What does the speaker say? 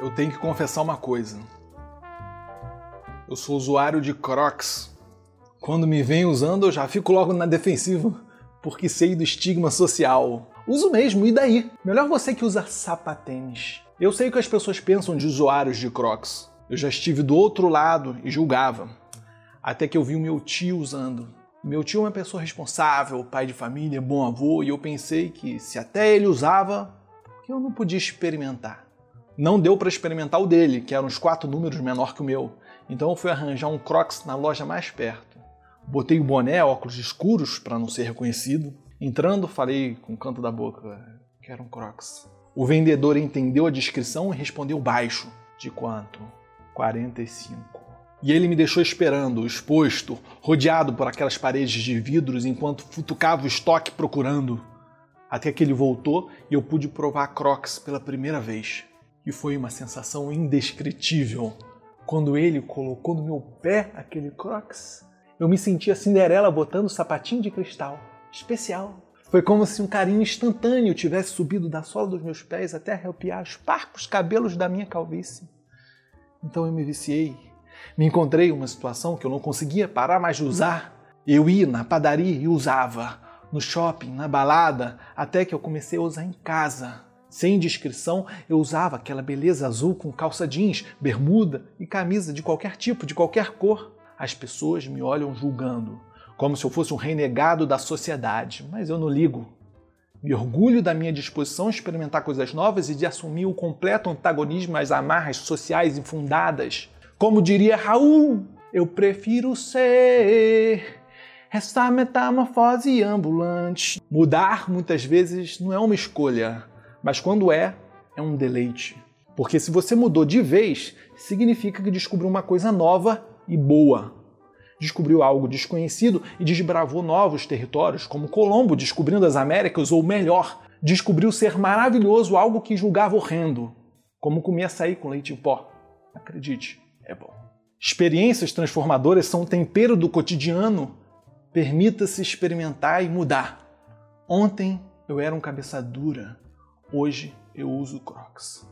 Eu tenho que confessar uma coisa. Eu sou usuário de Crocs. Quando me vem usando, eu já fico logo na defensiva, porque sei do estigma social. Uso mesmo, e daí? Melhor você que usa sapatênis. Eu sei o que as pessoas pensam de usuários de Crocs. Eu já estive do outro lado e julgava. Até que eu vi o meu tio usando. Meu tio é uma pessoa responsável, pai de família, bom avô, e eu pensei que se até ele usava, eu não podia experimentar? Não deu para experimentar o dele, que era uns quatro números menor que o meu. Então eu fui arranjar um Crocs na loja mais perto. Botei o boné, óculos escuros para não ser reconhecido. Entrando, falei com o canto da boca que era um Crocs. O vendedor entendeu a descrição e respondeu baixo. De quanto? 45. E ele me deixou esperando, exposto, rodeado por aquelas paredes de vidros enquanto futucava o estoque procurando. Até que ele voltou e eu pude provar Crocs pela primeira vez e foi uma sensação indescritível. Quando ele colocou no meu pé aquele Crocs, eu me sentia Cinderela botando sapatinho de cristal. Especial. Foi como se um carinho instantâneo tivesse subido da sola dos meus pés até arrepiar os parcos cabelos da minha calvície. Então eu me viciei. Me encontrei uma situação que eu não conseguia parar mais de usar. Eu ia na padaria e usava, no shopping, na balada, até que eu comecei a usar em casa. Sem descrição, eu usava aquela beleza azul com calça jeans, bermuda e camisa de qualquer tipo, de qualquer cor. As pessoas me olham julgando, como se eu fosse um renegado da sociedade, mas eu não ligo. Me orgulho da minha disposição a experimentar coisas novas e de assumir o completo antagonismo às amarras sociais infundadas. Como diria Raul, eu prefiro ser essa metamorfose ambulante. Mudar muitas vezes não é uma escolha, mas quando é, é um deleite. Porque se você mudou de vez, significa que descobriu uma coisa nova e boa. Descobriu algo desconhecido e desbravou novos territórios, como Colombo descobrindo as Américas, ou melhor, descobriu ser maravilhoso algo que julgava horrendo, como comer açaí com leite em pó. Acredite, é bom. Experiências transformadoras são um tempero do cotidiano. Permita-se experimentar e mudar. Ontem eu era um cabeça dura. Hoje eu uso Crocs.